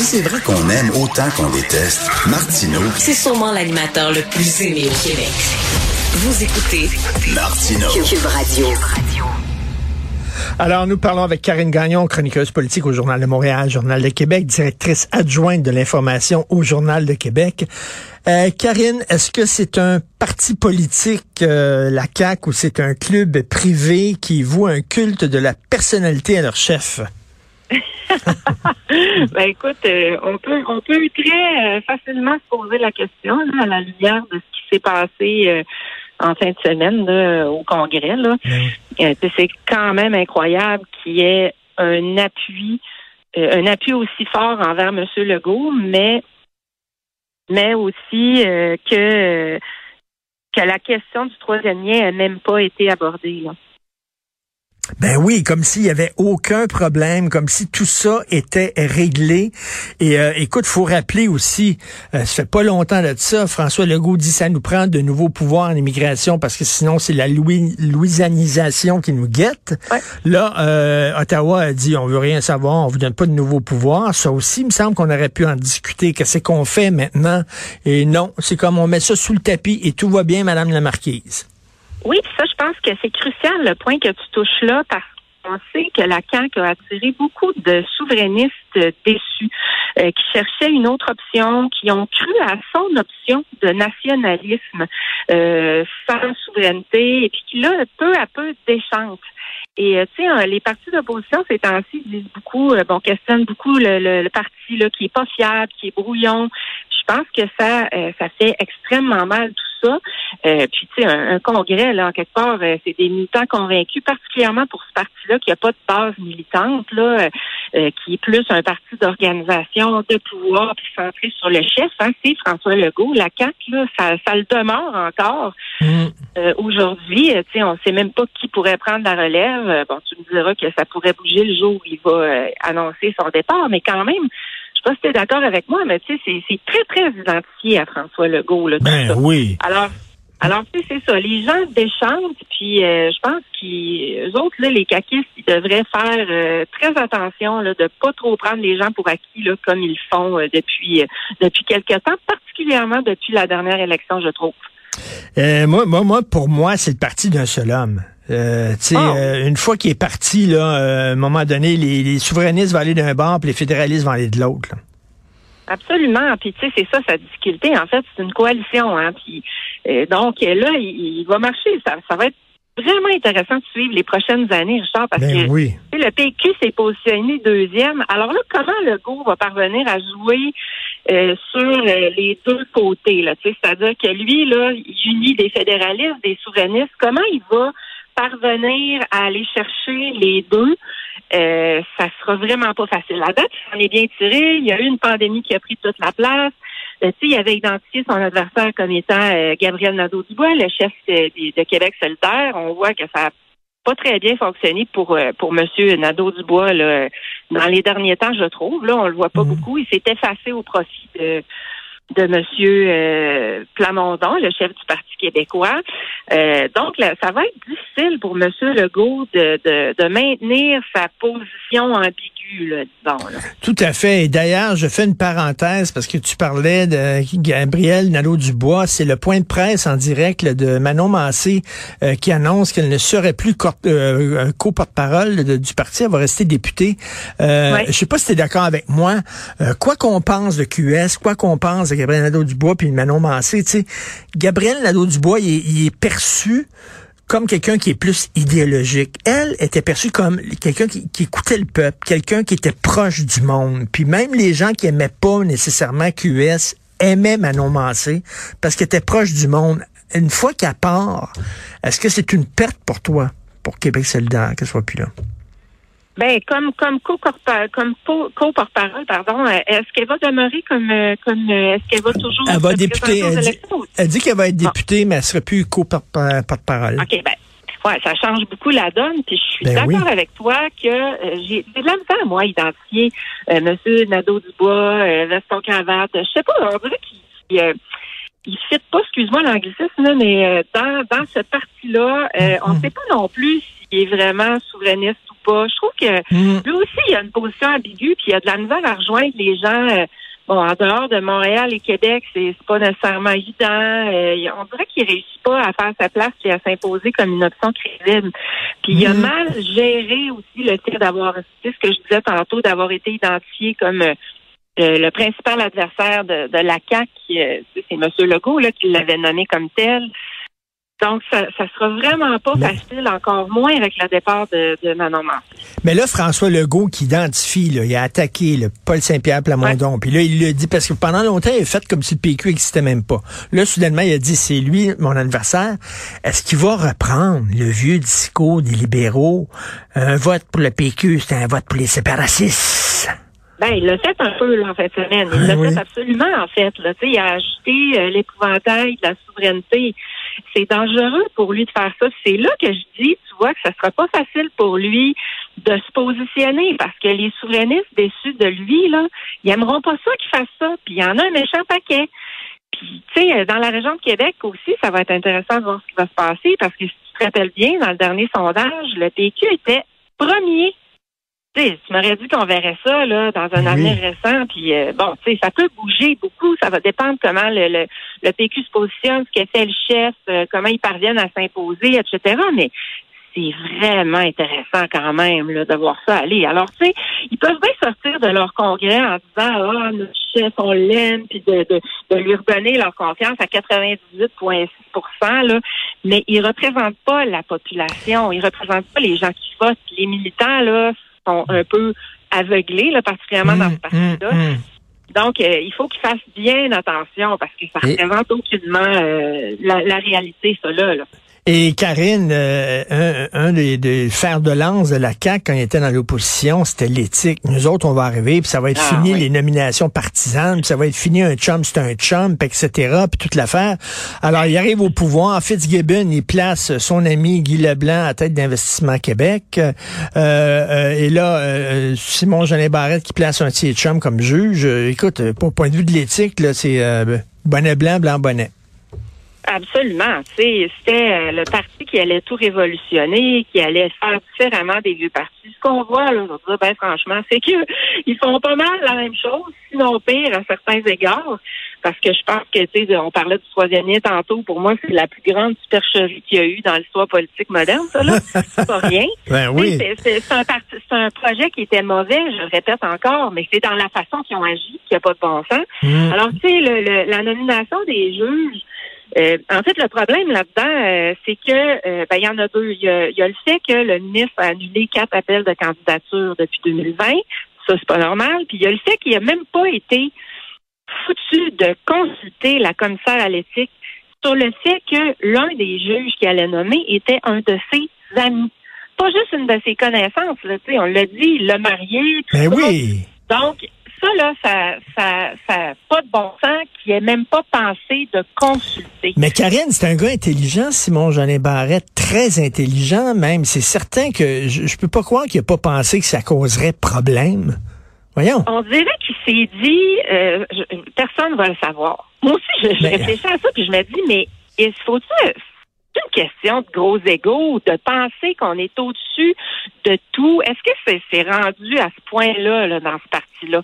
Si c'est vrai qu'on aime autant qu'on déteste, Martineau, C'est sûrement l'animateur le plus aimé au Québec. Vous écoutez Martineau. Cube Radio. Alors, nous parlons avec Karine Gagnon, chroniqueuse politique au Journal de Montréal, Journal de Québec, directrice adjointe de l'information au Journal de Québec. Euh, Karine, est-ce que c'est un parti politique, euh, la CAQ, ou c'est un club privé qui voue un culte de la personnalité à leur chef? ben écoute, euh, on peut on peut très euh, facilement se poser la question là, à la lumière de ce qui s'est passé euh, en fin de semaine là, au Congrès. Là. Euh, c'est quand même incroyable qu'il y ait un appui, un appui aussi fort envers M. Legault, mais mais aussi que que la question du troisième lien n'a même pas été abordée. Là. Ben oui, comme s'il y avait aucun problème, comme si tout ça était réglé. Et euh, écoute, faut rappeler aussi, euh, ça fait pas longtemps de ça, François Legault dit ça nous prend de nouveaux pouvoirs en immigration parce que sinon c'est la louis louisianisation qui nous guette. Ouais. Là, euh, Ottawa a dit on veut rien savoir, on vous donne pas de nouveaux pouvoirs. Ça aussi, il me semble qu'on aurait pu en discuter. Qu'est-ce qu'on fait maintenant? Et non, c'est comme on met ça sous le tapis et tout va bien, Madame la Marquise. Oui, ça, je pense que c'est crucial le point que tu touches là parce qu'on sait que la CAQ a attiré beaucoup de souverainistes déçus euh, qui cherchaient une autre option, qui ont cru à son option de nationalisme euh, sans souveraineté et puis qui là, peu à peu déchantent. Et euh, tu sais, euh, les partis d'opposition ces temps-ci disent beaucoup, euh, bon, questionnent beaucoup le, le, le parti là qui est pas fiable, qui est brouillon. Je pense que ça, euh, ça fait extrêmement mal tout ça. Euh, puis tu sais, un, un, congrès là, en quelque part, euh, c'est des militants convaincus, particulièrement pour ce parti-là qui a pas de base militante là, euh, qui est plus un parti d'organisation, de pouvoir, puis centré sur le chef. Hein, c'est François Legault, la CAQ, là, ça, ça le demeure encore. Euh, Aujourd'hui, euh, tu sais, on sait même pas qui pourrait prendre la relève. Euh, Bon, tu me diras que ça pourrait bouger le jour où il va euh, annoncer son départ, mais quand même, sais pas si tu es d'accord avec moi, mais tu sais, c'est- très, très identifié à François Legault. Là, Ben ça. oui. Alors, alors tu sais, c'est ça. Les gens déchantent, puis euh, je pense qu'eux autres, là, les caquistes, ils devraient faire euh, très attention là, de pas trop prendre les gens pour acquis, là, comme ils le font euh, depuis euh, depuis quelque temps, particulièrement depuis la dernière élection, je trouve. Euh, moi, moi, moi, pour moi, c'est le parti d'un seul homme. Euh, Ah. euh, une fois qu'il est parti, là, euh, à un moment donné, les, les souverainistes vont aller d'un bord, puis les fédéralistes vont aller de l'autre. Absolument. Puis tu sais, c'est ça sa difficulté. En fait, c'est une coalition. Hein. Puis donc là, il, il va marcher. Ça, ça va être vraiment intéressant de suivre les prochaines années, Richard, parce Ben que oui. le PQ s'est positionné deuxième. Alors là, comment le go va parvenir à jouer euh, sur euh, les deux côtés? Là, tu sais, C'est-à-dire que lui, là, il unit des fédéralistes, des souverainistes. Comment il va parvenir à aller chercher les deux? Euh, ça sera vraiment pas facile. La date, on est bien tiré. Il y a eu une pandémie qui a pris toute la place. Euh, il avait identifié son adversaire comme étant euh, Gabriel Nadeau-Dubois, le chef de, Québec solidaire. On voit que ça a pas très bien fonctionné pour euh, pour Monsieur Nadeau-Dubois là, dans les derniers temps, je trouve. Là, on le voit pas Mhm. beaucoup. Il s'est effacé au profit de de Monsieur euh, Plamondon, le chef du Parti québécois. Euh, donc, là, ça va être difficile pour Monsieur Legault de, de, de maintenir sa position ambiguë, là, disons. Là. Tout à fait. Et d'ailleurs, je fais une parenthèse parce que tu parlais de Gabriel Nadeau-Dubois. C'est le point de presse en direct là, de Manon Massé euh, qui annonce qu'elle ne serait plus euh, un co-porte-parole du parti. Elle va rester députée. Euh, Ouais. Je sais pas si tu es d'accord avec moi. Euh, quoi qu'on pense de QS, quoi qu'on pense de Gabriel Nadeau-Dubois puis de Manon Massé, tu sais, Gabriel Nadeau-Dubois, il est perçu comme quelqu'un qui est plus idéologique. Elle était perçue comme quelqu'un qui, écoutait le peuple, quelqu'un qui était proche du monde. Puis même les gens qui aimaient pas nécessairement QS aimaient Manon Massé parce qu'elle était proche du monde. Une fois qu'elle part, est-ce que c'est une perte pour toi, pour Québec solidaire, qu'elle soit plus là? Ben, comme comme co-porte- comme co- co-porte-parole, pardon, euh, est-ce qu'elle va demeurer comme euh, comme euh, est-ce qu'elle va toujours Elle va aux elle dit- Elle qu'elle va être députée, mais elle serait plus co-porte-parole. OK, ben ouais, ça change beaucoup la donne. Puis je suis Ben d'accord oui. avec toi que euh, j'ai de la misère, moi, à identifier euh, Monsieur Nadeau-Dubois, euh, veston cravate. Je sais pas, on dirait qu'il il, il fit pas, excuse-moi l'anglicisme, mais euh, dans, dans ce parti-là, euh, on ne sait pas non plus qui est vraiment souverainiste ou pas. Je trouve que Mm. lui aussi, il a une position ambiguë, puis il a de la misère à rejoindre les gens. euh, bon, en dehors de Montréal et Québec, c'est pas nécessairement évident. Euh, on dirait qu'il réussit pas à faire sa place et à s'imposer comme une option crédible. Puis il a Mm. mal géré aussi le fait d'avoir, c'est ce que je disais tantôt, d'avoir été identifié comme euh, le principal adversaire de, de la CAQ, qui, euh, c'est M. Legault là, qui l'avait nommé comme tel. Donc, ça, ça sera vraiment pas Mais- facile, encore moins avec le départ de, de Manon Mancé. Mais là, François Legault qui identifie, là, il a attaqué le Paul Saint-Pierre Plamondon. Puis là, il le dit parce que pendant longtemps, il a fait comme si le PQ n'existait même pas. Là, soudainement, il a dit c'est lui, mon adversaire. Est-ce qu'il va reprendre le vieux discours des libéraux? Un vote pour le PQ, c'est un vote pour les séparatistes. Ben, il l'a fait un peu là, en fin de semaine. Il Ah, l'a oui. fait absolument, en fait. Là. Tu sais, Il a ajouté euh, l'épouvantail de la souveraineté. C'est dangereux pour lui de faire ça. C'est là que je dis, tu vois, que ça sera pas facile pour lui de se positionner parce que les souverainistes déçus de lui, là, ils aimeront pas ça qu'il fasse ça. Puis il y en a un méchant paquet. Puis, tu sais, dans la région de Québec aussi, ça va être intéressant de voir ce qui va se passer parce que si tu te rappelles bien, dans le dernier sondage, le PQ était premier tu sais, tu m'aurais dit qu'on verrait ça là dans un Oui. avenir récent, puis euh, bon, tu sais, ça peut bouger beaucoup, ça va dépendre comment le, le, le PQ se positionne, ce que fait le chef, euh, comment ils parviennent à s'imposer, etc. Mais c'est vraiment intéressant quand même là, de voir ça aller. Alors, tu sais, ils peuvent bien sortir de leur congrès en disant Ah, notre chef, on l'aime, puis de, de, de lui redonner leur confiance à 98,6 là, mais ils représentent pas la population, ils représentent pas les gens qui votent. Les militants, là, sont un peu aveuglés, là, particulièrement dans ce Hum, parti-là. hum, hum. Donc, euh, il faut qu'ils fassent bien attention parce que ça Et- représente aucunement euh, la, la réalité, ça là. Et Karine, euh, un, un des, des fers de lance de la CAQ quand il était dans l'opposition, c'était l'éthique. Nous autres, on va arriver, puis ça va être Ah, fini oui. les nominations partisanes, puis ça va être fini un chum, c'est un chum, etc., puis toute l'affaire. Alors, il arrive au pouvoir. Fitzgibbon, il place son ami Guy Leblanc à tête d'Investissement Québec. Euh, euh, et là, euh, Simon Jeanin Barrette qui place un petit chum comme juge. Écoute, pour point de vue de l'éthique, là, c'est euh, bonnet blanc, blanc bonnet. Absolument. C'était euh, le parti qui allait tout révolutionner, qui allait faire différemment des vieux partis. Ce qu'on voit, là, dire, ben, franchement, c'est que ils font pas mal la même chose, sinon pire à certains égards. Parce que je pense que, tu sais, on parlait du troisième lien tantôt. Pour moi, c'est la plus grande supercherie qu'il y a eu dans l'histoire politique moderne, ça, là. C'est pas rien. Ben oui. C'est- un, parti- c'est un projet qui était mauvais, je le répète encore, mais c'est dans la façon qu'ils ont agi qu'il n'y a pas de bon sens. Hum. Alors, tu sais, la nomination des juges, euh, en fait, le problème là-dedans, euh, c'est que euh, ben, il y en a deux. Il y a, il y a le fait que le ministre a annulé quatre appels de candidature depuis 2020. Ça, c'est pas normal. Puis il y a le fait qu'il n'a même pas été foutu de consulter la commissaire à l'éthique sur le fait que l'un des juges qui allait nommer était un de ses amis. Pas juste une de ses connaissances, là, tu sais, on l'a dit, il l'a marié, tout Ben ça. oui. Donc, ça, là, ça, ça, ça, pas de bon qui est même pas pensé de consulter. Mais Karine, c'est un gars intelligent, Simon Jeanin Barrette, très intelligent même. C'est certain que je, je peux pas croire qu'il a pas pensé que ça causerait problème. Voyons. On dirait qu'il s'est dit, euh, je- personne va le savoir. Moi aussi, je, je Mais- réfléchis à ça, puis je me dis, mais il faut-tu c'est une question de gros égaux, de penser qu'on est au-dessus de tout. Est-ce que c'est c'est rendu à ce point-là là, dans ce parti-là?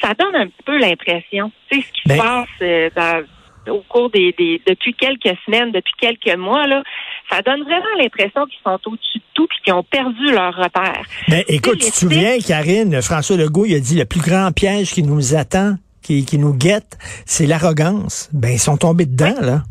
Ça donne un petit peu l'impression. Tu sais, ce qui Ben- se passe euh, dans- au cours des, des depuis quelques semaines, depuis quelques mois, là, ça donne vraiment l'impression qu'ils sont au-dessus de tout et qu'ils ont perdu leur repère. Mais écoute, tu te souviens, Karine, François Legault, il a dit le plus grand piège qui nous attend, qui, qui nous guette, c'est l'arrogance. Ben, ils sont tombés dedans, là.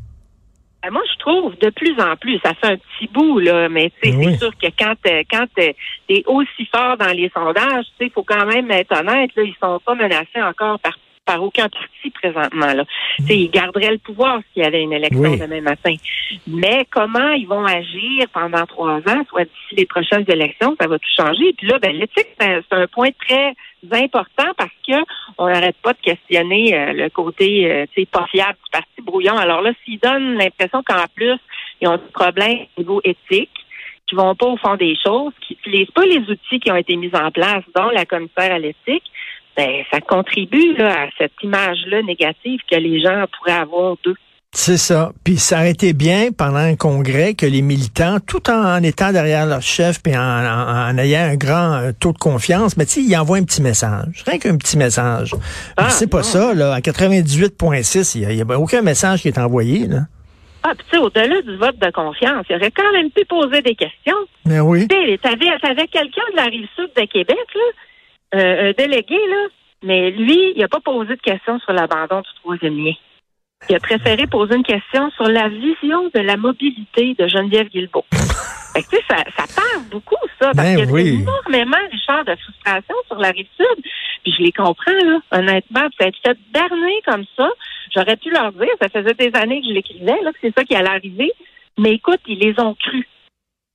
Ben, moi, je trouve de plus en plus, ça fait un petit bout, là, mais tu sais, Oui. c'est sûr que quand euh, quand tu es aussi fort dans les sondages, tu sais, il faut quand même être honnête, là, ils sont pas menacés encore par par aucun parti présentement. Là. Tu sais, Ils garderaient le pouvoir s'il y avait une élection Oui. demain matin. Mais comment ils vont agir pendant trois ans, soit d'ici les prochaines élections, ça va tout changer. Puis là, ben, l'éthique, c'est un- point très important parce que on n'arrête pas de questionner euh, le côté euh, tu sais, pas fiable du parti brouillon. Alors là, s'ils donnent l'impression qu'en plus, ils ont des problèmes au niveau éthique, qui vont pas au fond des choses, qui n'utilisent pas les outils qui ont été mis en place, dont la commissaire à l'éthique, ben, ça contribue là, à cette image-là négative que les gens pourraient avoir d'eux. C'est ça. Puis ça aurait été bien pendant un congrès que les militants, tout en, étant derrière leur chef et en, ayant un grand euh, taux de confiance, mais tu sais, ils envoient un petit message. Rien qu'un petit message. Ah, c'est pas ça, là. À 98.6, il n'y a, a, aucun message qui est envoyé, là. Ah, tu sais, au-delà du vote de confiance, il aurait quand même pu poser des questions. Mais oui. Tu avais, quelqu'un de la rive sud de Québec, là, euh, un délégué, là, mais lui, il n'a pas posé de questions sur l'abandon du troisième lien. Il a préféré poser une question sur la vision de la mobilité de Geneviève Guilbeault. fait que, ça, ça parle beaucoup, ça, parce ben qu'il y a oui. énormément, Richard, de frustration sur la rive sud. Puis je les comprends, là, honnêtement. Puis fait berner comme ça, j'aurais pu leur dire, ça faisait des années que je l'écrivais, là, que c'est ça qui allait arriver. Mais écoute, ils les ont crus.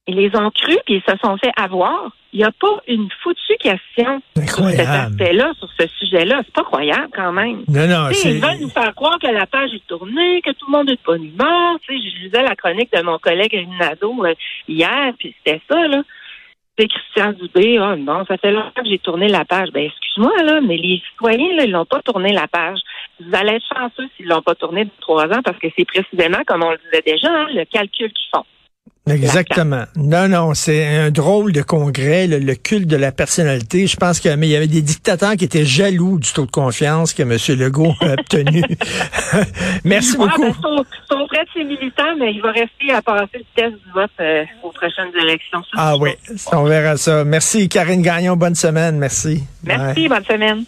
Ils les ont crus, puis ils se sont fait avoir. Il n'y a pas une foutue question sur cet aspect-là, sur ce sujet-là. C'est pas croyable quand même. Non, non, ils veulent nous faire croire que la page est tournée, que tout le monde est de bonne humeur. je lisais la chronique de mon collègue Rinaldo euh, hier, puis c'était ça, là. C'est Christian Dubé, oh non, ça fait longtemps que j'ai tourné la page. Ben excuse-moi, là, mais les citoyens, là, ils n'ont pas tourné la page. Vous allez être chanceux s'ils l'ont pas tourné depuis trois ans parce que c'est précisément, comme on le disait déjà, hein, le calcul qu'ils font. Exactement. Non, non, c'est un drôle de congrès, le, culte de la personnalité. Je pense qu'il y avait des dictateurs qui étaient jaloux du taux de confiance que M. Legault a obtenu. Merci beaucoup. Ben, son, son prêt de militants, mais il va rester à passer le test du vote euh, aux prochaines élections. Ah oui, on verra ça. Merci Karine Gagnon, bonne semaine. Merci. Merci, bonne semaine.